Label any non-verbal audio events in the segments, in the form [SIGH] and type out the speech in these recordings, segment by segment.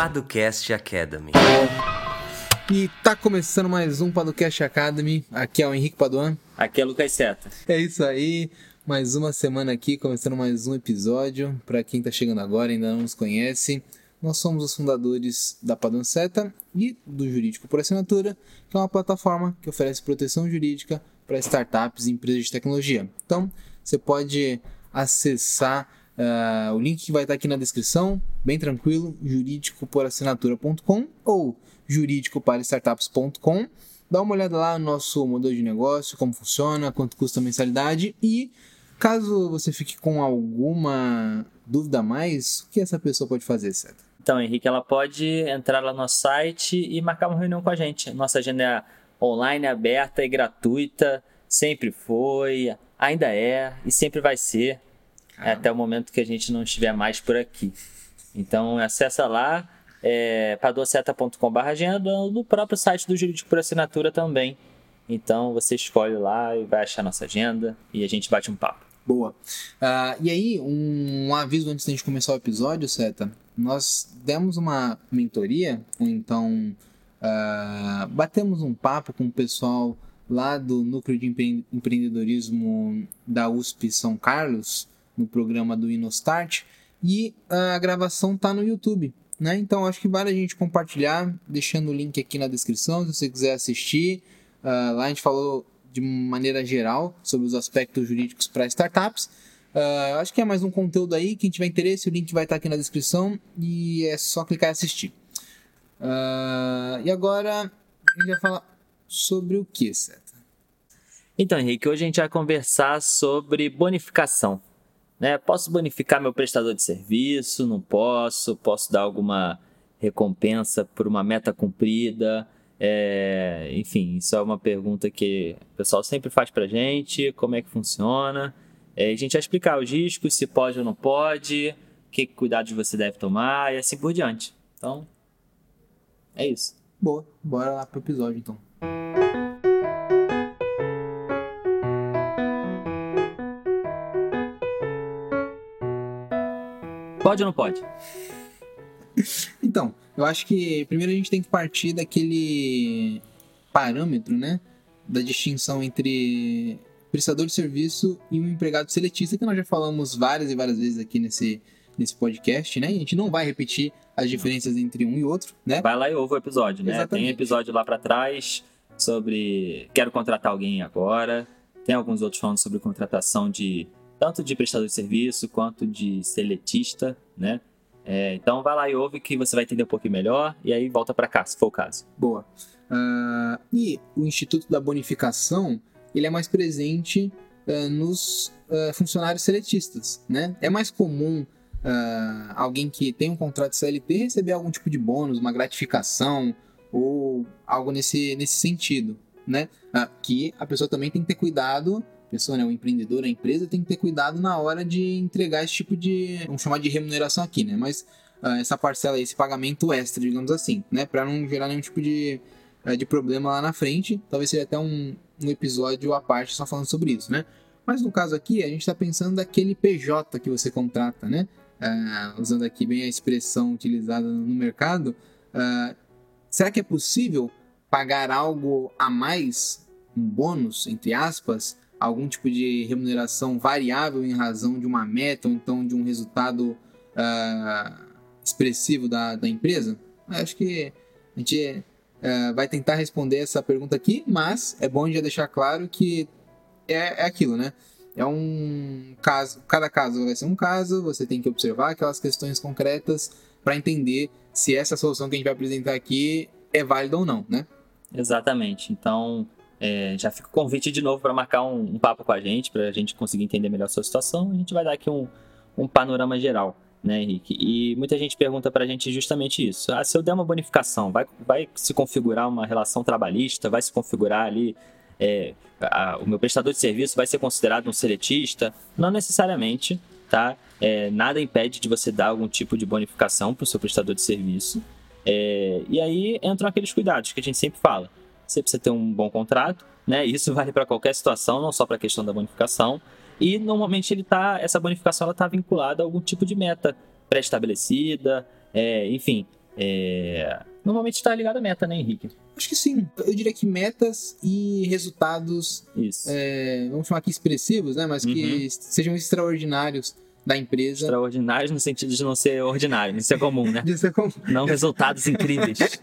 Paducast Academy. E tá começando mais um Paducast Academy. Aqui é o Henrique Paduan. Aqui é Lucas Seta. É isso aí. Mais uma semana aqui, começando mais um episódio. Para quem tá chegando agora e ainda não nos conhece, nós somos os fundadores da Paduan Seta e do Jurídico por Assinatura, que é uma plataforma que oferece proteção jurídica para startups e empresas de tecnologia. Então, você pode acessar uh, o link vai estar aqui na descrição, bem tranquilo, juridicoporassinatura.com ou juridicoparastartups.com. Dá uma olhada lá no nosso modelo de negócio, como funciona, quanto custa a mensalidade e caso você fique com alguma dúvida a mais, o que essa pessoa pode fazer, certo? Então, Henrique, ela pode entrar lá no site e marcar uma reunião com a gente. Nossa agenda é online, aberta e gratuita, sempre foi, ainda é e sempre vai ser, ah. até o momento que a gente não estiver mais por aqui. Então, acessa lá, é, padoceta.com.br agenda, no próprio site do Jurídico por Assinatura também. Então, você escolhe lá e vai achar nossa agenda e a gente bate um papo. Boa. Uh, e aí, um, um aviso antes da gente começar o episódio, Seta. Nós demos uma mentoria, ou então Uh, batemos um papo com o pessoal lá do Núcleo de Empreendedorismo da USP São Carlos, no programa do InnoStart, e a gravação está no YouTube. Né? Então acho que vale a gente compartilhar, deixando o link aqui na descrição se você quiser assistir. Uh, lá a gente falou de maneira geral sobre os aspectos jurídicos para startups. Uh, acho que é mais um conteúdo aí. Quem tiver interesse, o link vai estar tá aqui na descrição e é só clicar e assistir. Uh, e agora a gente vai falar sobre o que, certo? Então, Henrique, hoje a gente vai conversar sobre bonificação. Né? Posso bonificar meu prestador de serviço? Não posso? Posso dar alguma recompensa por uma meta cumprida? É, enfim, isso é uma pergunta que o pessoal sempre faz pra gente, como é que funciona. É, a gente vai explicar os riscos, se pode ou não pode, que cuidados você deve tomar e assim por diante. Então, é isso. Boa, bora lá pro episódio então. Pode ou não pode? Então, eu acho que primeiro a gente tem que partir daquele parâmetro, né? Da distinção entre prestador de serviço e um empregado seletista, que nós já falamos várias e várias vezes aqui nesse, nesse podcast, né? E a gente não vai repetir as diferenças entre um e outro, né? Vai lá e ouve o episódio, né? Exatamente. Tem episódio lá para trás sobre quero contratar alguém agora. Tem alguns outros falando sobre contratação de tanto de prestador de serviço quanto de seletista, né? É, então vai lá e ouve que você vai entender um pouquinho melhor e aí volta para cá, se for o caso. Boa. Uh, e o Instituto da Bonificação ele é mais presente uh, nos uh, funcionários seletistas, né? É mais comum alguém que tem um contrato de CLT receber algum tipo de bônus, uma gratificação ou algo nesse, nesse sentido, né? Que a pessoa também tem que ter cuidado, pessoa, né, o empreendedor, a empresa tem que ter cuidado na hora de entregar esse tipo de, vamos chamar de remuneração aqui, né? Mas uh, essa parcela, esse pagamento extra, digamos assim, né? Para não gerar nenhum tipo de, de problema lá na frente. Talvez seja até um, um episódio à parte só falando sobre isso, né? Mas no caso aqui, a gente está pensando daquele PJ que você contrata, né? uh, usando aqui bem a expressão utilizada no mercado, uh, será que é possível pagar algo a mais, um bônus, entre aspas, algum tipo de remuneração variável em razão de uma meta ou então de um resultado uh, expressivo da, da empresa? acho que a gente uh, vai tentar responder essa pergunta aqui, mas é bom já deixar claro que é, é aquilo, né? é um caso, cada caso vai ser um caso, você tem que observar aquelas questões concretas para entender se essa solução que a gente vai apresentar aqui é válida ou não, né? Exatamente. Então, é, já fica o convite de novo para marcar um, um, papo com a gente, para a gente conseguir entender melhor a sua situação. A gente vai dar aqui um, um panorama geral, né, Henrique? E muita gente pergunta para a gente justamente isso. Ah, se eu der uma bonificação, vai, vai se configurar uma relação trabalhista? Vai se configurar ali é, a, o meu prestador de serviço vai ser considerado um seletista? Não necessariamente, tá? É, nada impede de você dar algum tipo de bonificação para o seu prestador de serviço. É, e aí entram aqueles cuidados que a gente sempre fala. Você precisa ter um bom contrato, né? Isso vale para qualquer situação, não só para a questão da bonificação. E normalmente ele tá, essa bonificação está vinculada a algum tipo de meta pré-estabelecida, é, enfim, É... Normalmente está ligado à meta, né, Henrique? Acho que sim. Eu diria que metas e resultados, é, vamos chamar aqui expressivos, né? Mas que uhum. sejam extraordinários da empresa. Extraordinários no sentido de não ser ordinário, de ser comum, né? [LAUGHS] de ser comum. Não resultados incríveis. [LAUGHS]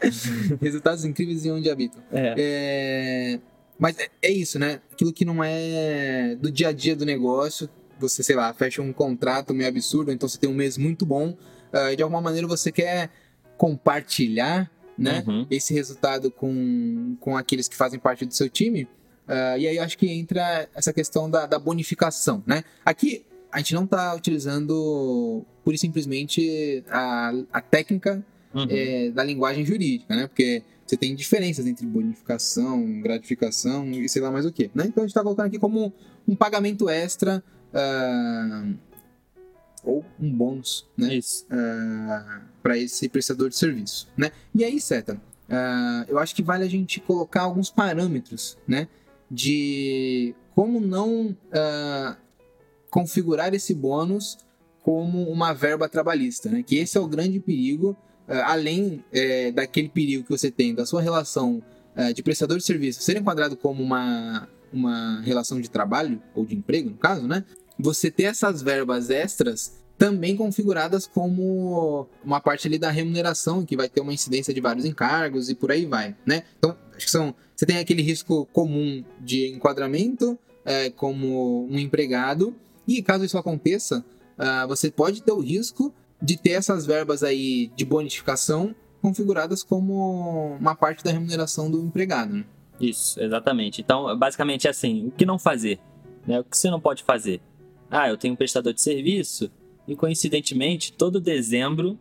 [LAUGHS] resultados incríveis em onde habitam. É. é... Mas é, é isso, né? Aquilo que não é do dia a dia do negócio, você, sei lá, fecha um contrato meio absurdo, então você tem um mês muito bom, uh, de alguma maneira você quer compartilhar né, uhum. esse resultado com, com aqueles que fazem parte do seu time. Uh, e aí eu acho que entra essa questão da, da bonificação, né? Aqui a gente não está utilizando pura e simplesmente a, a técnica uhum. é, da linguagem jurídica, né? Porque você tem diferenças entre bonificação, gratificação e sei lá mais o que, né? Então a gente está colocando aqui como um pagamento extra uh, ou um bônus, né? Uh, ah, para esse prestador de serviço, né? E aí, Seta, uh, eu acho que vale a gente colocar alguns parâmetros, né? De como não configurar esse bônus como uma verba trabalhista, né? Que esse é o grande perigo, além é, daquele perigo que você tem da sua relação de prestador de serviço ser enquadrado como uma uma relação de trabalho ou de emprego, no caso, né? você ter essas verbas extras também configuradas como uma parte ali da remuneração, que vai ter uma incidência de vários encargos e por aí vai, né? Então, acho que são. Você tem aquele risco comum de enquadramento é, como um empregado, e caso isso aconteça, uh, você pode ter o risco de ter essas verbas aí de bonificação configuradas como uma parte da remuneração do empregado. Né? Isso, exatamente. Então, basicamente é assim: o que não fazer? Né? O que você não pode fazer? Ah, eu tenho um prestador de serviço e coincidentemente todo dezembro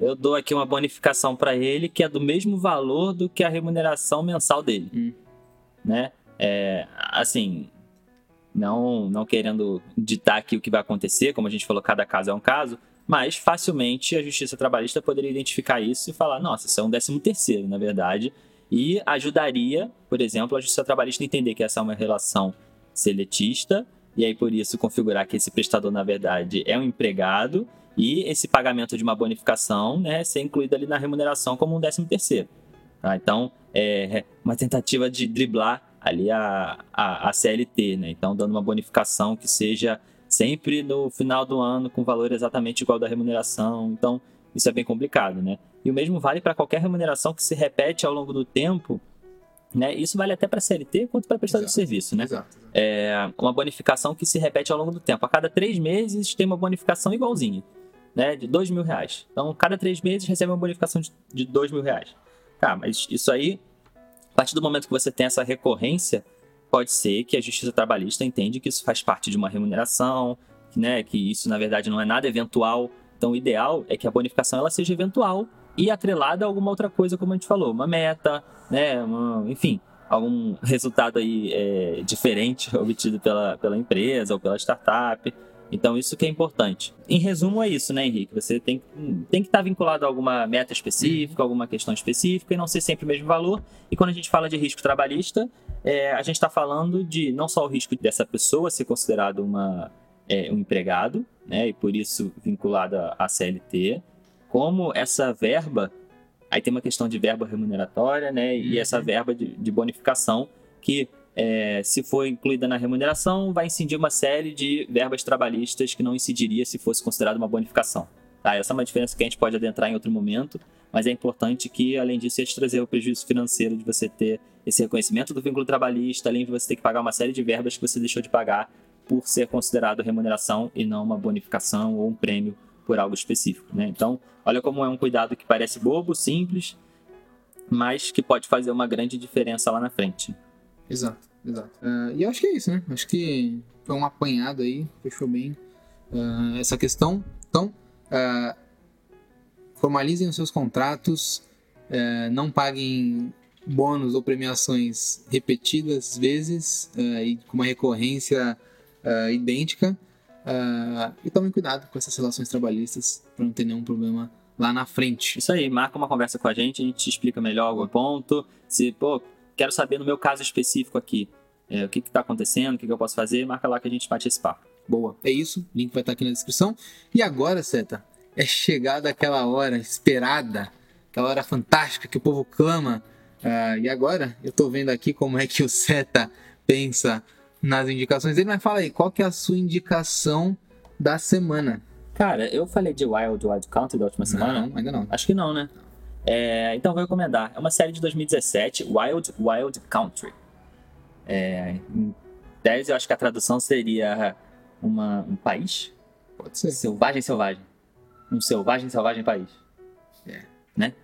eu dou aqui uma bonificação para ele que é do mesmo valor do que a remuneração mensal dele, hum. né? É, assim, não não querendo ditar aqui o que vai acontecer, como a gente falou, cada caso é um caso, mas facilmente a Justiça Trabalhista poderia identificar isso e falar, nossa, isso é um décimo terceiro, na verdade, e ajudaria, por exemplo, a Justiça Trabalhista a entender que essa é uma relação seletista e aí por isso configurar que esse prestador, na verdade, é um empregado e esse pagamento de uma bonificação né, ser incluído ali na remuneração como um décimo terceiro. Tá? Então, é uma tentativa de driblar ali a, a, a CLT, né? Então, dando uma bonificação que seja sempre no final do ano com valor exatamente igual da remuneração. Então, isso é bem complicado, né? E o mesmo vale para qualquer remuneração que se repete ao longo do tempo né? Isso vale até para CLT quanto para prestador de serviço. Né? Exato, exato. É uma bonificação que se repete ao longo do tempo. A cada três meses tem uma bonificação igualzinha, né? de dois mil reais. Então, cada três meses recebe uma bonificação de, de dois mil reais. Tá, mas isso aí, a partir do momento que você tem essa recorrência, pode ser que a Justiça Trabalhista entende que isso faz parte de uma remuneração, né? que isso, na verdade, não é nada eventual. Então, o ideal é que a bonificação ela seja eventual e atrelada a alguma outra coisa, como a gente falou, uma meta, né, uma, enfim, algum resultado aí é, diferente [LAUGHS] obtido pela, pela empresa ou pela startup. Então, isso que é importante. Em resumo, é isso, né, Henrique? Você tem, tem que estar vinculado a alguma meta específica, alguma questão específica e não ser sempre o mesmo valor. E quando a gente fala de risco trabalhista, é, a gente está falando de não só o risco dessa pessoa ser considerado uma, é, um empregado, né, e por isso vinculada à CLT, como essa verba, aí tem uma questão de verba remuneratória, né? E uhum. essa verba de, de bonificação que é, se for incluída na remuneração, vai incidir uma série de verbas trabalhistas que não incidiria se fosse considerada uma bonificação. Tá? Essa é uma diferença que a gente pode adentrar em outro momento, mas é importante que, além disso, ia trazer o prejuízo financeiro de você ter esse reconhecimento do vínculo trabalhista, além de você ter que pagar uma série de verbas que você deixou de pagar por ser considerado remuneração e não uma bonificação ou um prêmio por algo específico, né? Então, olha como é um cuidado que parece bobo, simples, mas que pode fazer uma grande diferença lá na frente. Exato, exato. Uh, e acho que é isso, né? Acho que foi um apanhado aí, fechou bem uh, essa questão. Então, uh, formalizem os seus contratos, não paguem bônus ou premiações repetidas vezes e com uma recorrência idêntica. E tomem cuidado com essas relações trabalhistas para não ter nenhum problema lá na frente. Isso aí, marca uma conversa com a gente, a gente te explica melhor algum ponto. Se, pô, quero saber no meu caso específico aqui, é, o que está acontecendo, o que, que, eu posso fazer, marca lá que a gente bate esse papo. Boa, é isso, link vai estar aqui na descrição. E agora, Seta, é chegada aquela hora esperada, aquela hora fantástica que o povo clama. Ah, e agora eu tô vendo aqui como é que o Seta pensa nas indicações dele, mas fala aí, qual que é a sua indicação da semana? Cara, eu falei de Wild Wild Country da última semana? Não, ainda não. Acho que não, né? É, então vou recomendar. É uma série de 2017, Wild Wild Country. É, em tese, eu acho que a tradução seria uma, um país? Pode ser. Selvagem, selvagem. Um selvagem, selvagem país. É. Né?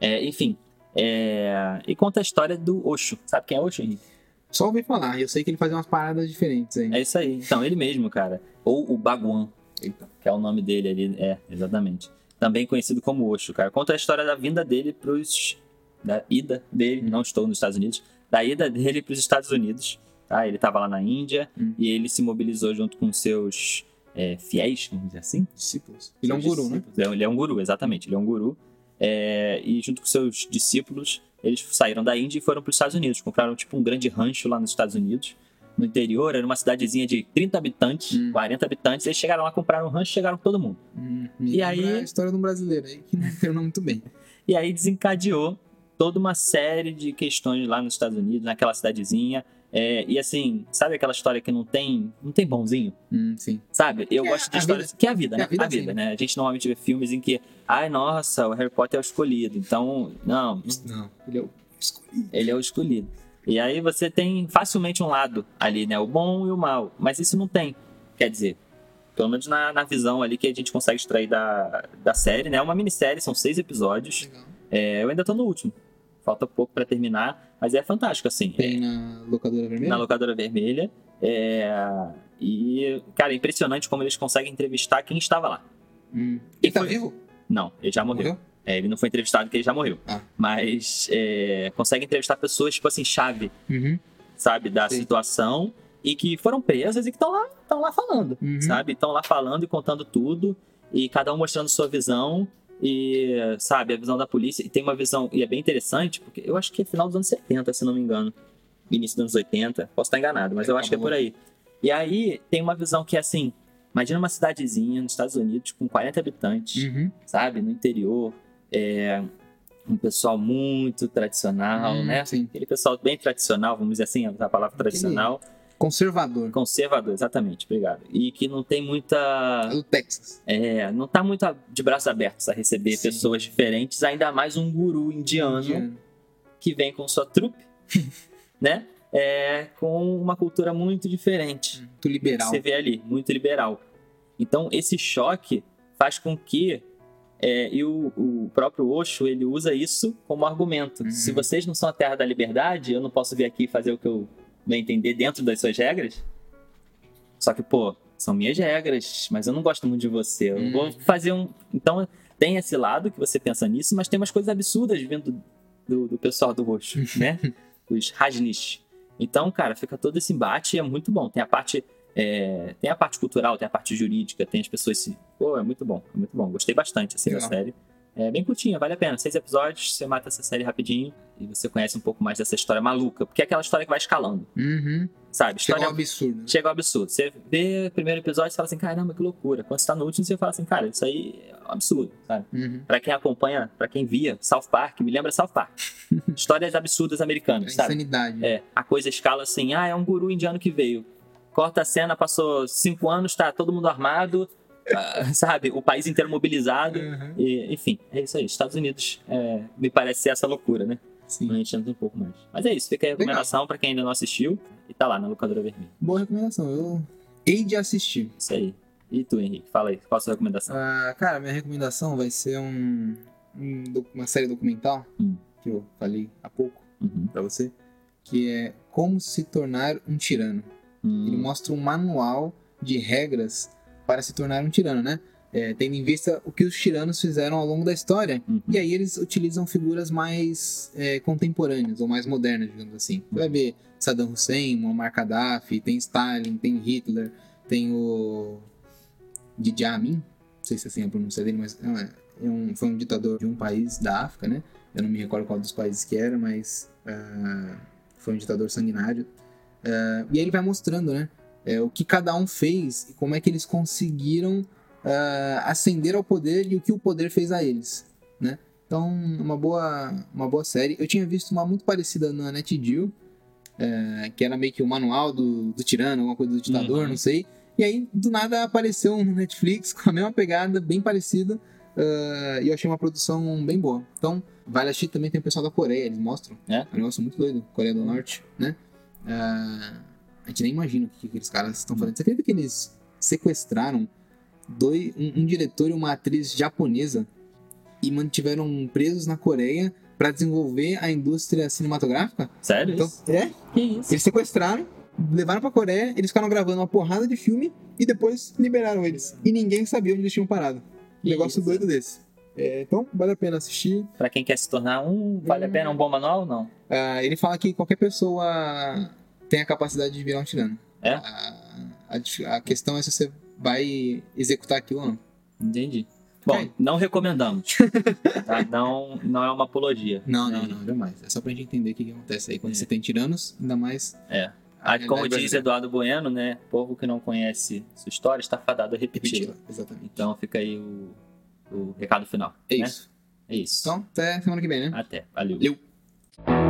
É, enfim. é, e conta a história do Osho. Sabe quem é Osho, Henrique? Só ouvi falar, eu sei que ele faz umas paradas diferentes aí. É isso aí. Então, ele mesmo, cara. Ou o Bhagwan, Eita. que é o nome dele ali. É, exatamente. Também conhecido como Osho, cara. Conta a história da vinda dele pros. Da ida dele, não estou nos Estados Unidos. Da ida dele pros Estados Unidos. Tá? Ele tava lá na Índia Hum. e ele se mobilizou junto com seus é, fiéis, vamos dizer assim. Discípulos. Ele é um guru, né? Ele é um guru, exatamente. Ele é um guru. É, e junto com seus discípulos, eles saíram da Índia e foram para os Estados Unidos. Compraram tipo um grande rancho lá nos Estados Unidos. No interior, era uma cidadezinha de 30 habitantes, Hum. 40 habitantes. Eles chegaram lá, compraram um rancho, chegaram todo mundo. Hum, E aí- a história de um brasileiro aí que não terminou muito bem. E aí desencadeou toda uma série de questões lá nos Estados Unidos, naquela cidadezinha. É, e assim, sabe aquela história que não tem, não tem bonzinho? Hum, sim. Sabe? Eu É, gosto de histórias. vida. Que é a vida, É né? a vida a vida, assim, né? A gente normalmente vê filmes em que, ai, nossa, o Harry Potter é o escolhido. Então, não, Não, ele é o escolhido. ele é o escolhido. E aí você tem facilmente um lado ali, né? O bom e o mal. Mas isso não tem. Quer dizer, pelo menos na, na visão ali que a gente consegue extrair da, da série, né? É uma minissérie, são seis episódios. É, eu ainda tô no último. Falta pouco pra terminar, mas é fantástico, assim. Tem na locadora vermelha? na locadora vermelha. É, e, cara, é impressionante como eles conseguem entrevistar quem estava lá. Hum. E Ele tá foi- vivo? Não, ele já morreu. É, ele não foi entrevistado porque ele já morreu. Ah. Mas é, consegue entrevistar pessoas, tipo assim, chave, Uhum. sabe, da Sim. situação e que foram presas e que estão lá, estão lá falando, Uhum. sabe? Estão lá falando e contando tudo e cada um mostrando sua visão e, sabe, a visão da polícia. E tem uma visão, e é bem interessante, porque eu acho que é final dos anos 70, se não me engano. Início dos anos 80, posso estar enganado, mas eu acho que é por aí. E aí tem uma visão que é assim: imagina uma cidadezinha nos Estados Unidos com 40 habitantes Uhum. sabe? No interior. É um pessoal muito tradicional, Hum, né? Sim. Aquele pessoal bem tradicional, vamos dizer assim, a palavra tradicional. Conservador. Conservador, exatamente, obrigado. E que não tem muita. É do Texas. É, não tá muito de braços abertos a receber Sim. pessoas diferentes, ainda mais um guru indiano Indiano. que vem com sua trupe, [LAUGHS] né? É, com uma cultura muito diferente Muito liberal. você vê ali, muito liberal. Então, esse choque faz com que. É, e o, o próprio Osho ele usa isso como argumento. Uhum. Se vocês não são a terra da liberdade, eu não posso vir aqui fazer o que eu bem entender dentro das suas regras. Só que, pô, são minhas regras, mas eu não gosto muito de você. Eu Uhum. vou fazer um. Então, tem esse lado que você pensa nisso, mas tem umas coisas absurdas vindo do, do pessoal do Osho, né? [LAUGHS] Os Rajnish. Então, cara, fica todo esse embate e é muito bom. Tem a parte. É, tem a parte cultural, tem a parte jurídica, tem as pessoas se. Pô, é muito bom, é muito bom. Gostei bastante assim, da série. É bem curtinha, vale a pena. Seis episódios, você mata essa série rapidinho e você conhece um pouco mais dessa história maluca. Porque é aquela história que vai escalando, Uhum. sabe? História ao absurdo. né? chega ao absurdo. Você vê o primeiro episódio e fala assim, caramba, que loucura. Quando você tá no último, você fala assim, cara, isso aí é um absurdo, sabe? Uhum. Pra quem acompanha, pra quem via South Park, me lembra South Park. [LAUGHS] Histórias absurdas É americanas, sabe? insanidade. É, a coisa escala assim, ah, é um guru indiano que veio. Corta a cena, passou cinco anos, tá todo mundo armado, ah, [LAUGHS] sabe? O país inteiro mobilizado. Uhum. E, enfim, é isso aí. Estados Unidos é, me parece ser essa loucura, né? A Sim. gente entra um pouco mais. Mas é isso, fica aí a recomendação pra quem ainda não assistiu e tá lá na locadora vermelha. Boa recomendação. Eu hei de assistir. Isso aí. E tu, Henrique? Fala aí, qual a sua recomendação? Ah, cara, minha recomendação vai ser um, um uma série documental Hum. que eu falei há pouco Uhum. pra você, que é Como se tornar um tirano. Ele Hum, mostra um manual de regras para se tornar um tirano, né? É, tendo em vista o que os tiranos fizeram ao longo da história. uhum. E aí eles utilizam figuras mais é, contemporâneas ou mais modernas, digamos assim. Você vai ver Saddam Hussein, Muammar Gaddafi, tem Stalin, tem Hitler, tem o Idi Amin, não sei se é assim a pronúncia dele, mas é um- foi um ditador de um país da África, né? Eu não me recordo qual dos países que era, mas ah, foi um ditador sanguinário. Ah, e aí ele vai mostrando, né? é, o que cada um fez e como é que eles conseguiram uh, ascender ao poder e o que o poder fez a eles, né? Então, uma boa, uma boa série. Eu tinha visto uma muito parecida na NetGeo, uh, que era meio que o manual do, do tirano, alguma coisa do ditador, uhum. não sei. E aí, do nada, apareceu no Netflix [LAUGHS] com a mesma pegada, bem parecida. Uh, e eu achei uma produção bem boa. Então, vale assistir também tem o pessoal da Coreia, eles mostram. É? é um negócio muito doido, Coreia do Norte, né? Uh, a gente nem imagina o que, que aqueles caras estão fazendo. Você acredita que eles sequestraram dois, um, um diretor e uma atriz japonesa e mantiveram presos na Coreia para desenvolver a indústria cinematográfica? Sério? Então? É. Que isso? Eles sequestraram, levaram pra Coreia, eles ficaram gravando uma porrada de filme e depois liberaram eles. E ninguém sabia onde eles tinham parado. Um negócio isso? doido desse. É, então, vale a pena assistir. Para quem quer se tornar um, vale hum. a pena um bom manual ou não? Uh, ele fala que qualquer pessoa tem a capacidade de virar um tirano. É? A, a, a questão é se você vai executar aquilo ou não. Entendi. Bom, é. não recomendamos. [LAUGHS] tá? não, não é uma apologia. Não, né? não, não, jamais. É só pra gente entender o que, que acontece aí quando é. você tem tiranos, ainda mais. É. Ah, como diz Eduardo Bueno, né? Povo que não conhece sua história está fadado a repeti-la. Exatamente. Então fica aí o, o recado final. É né? isso. É isso. Então, até semana que vem, né? Até. Valeu. Valeu.